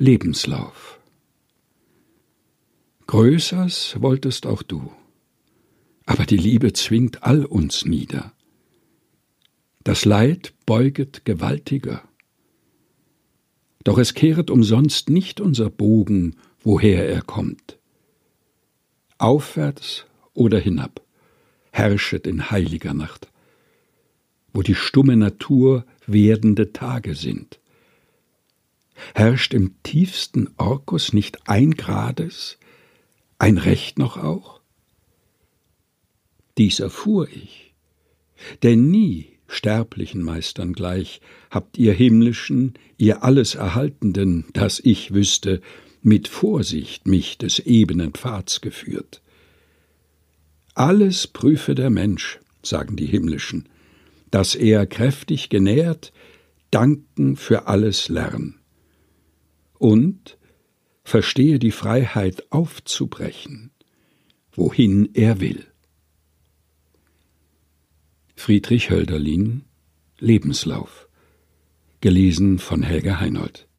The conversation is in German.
Lebenslauf. Größers wolltest auch du, aber die Liebe zwingt all uns nieder. Das Leid beuget gewaltiger, doch es kehret umsonst nicht unser Bogen, woher er kommt. Aufwärts oder hinab, herrschet in heiliger Nacht, wo die stumme Natur werdende Tage sind herrscht im tiefsten Orkus nicht ein Grades, ein Recht noch auch? Dies erfuhr ich, denn nie sterblichen Meistern gleich habt ihr himmlischen, ihr alles Erhaltenden, das ich wüsste, mit Vorsicht mich des ebenen Pfads geführt. Alles prüfe der Mensch, sagen die Himmlischen, dass er kräftig genährt, danken für alles lern und verstehe die Freiheit aufzubrechen, wohin er will. Friedrich Hölderlin Lebenslauf gelesen von Helga Heinold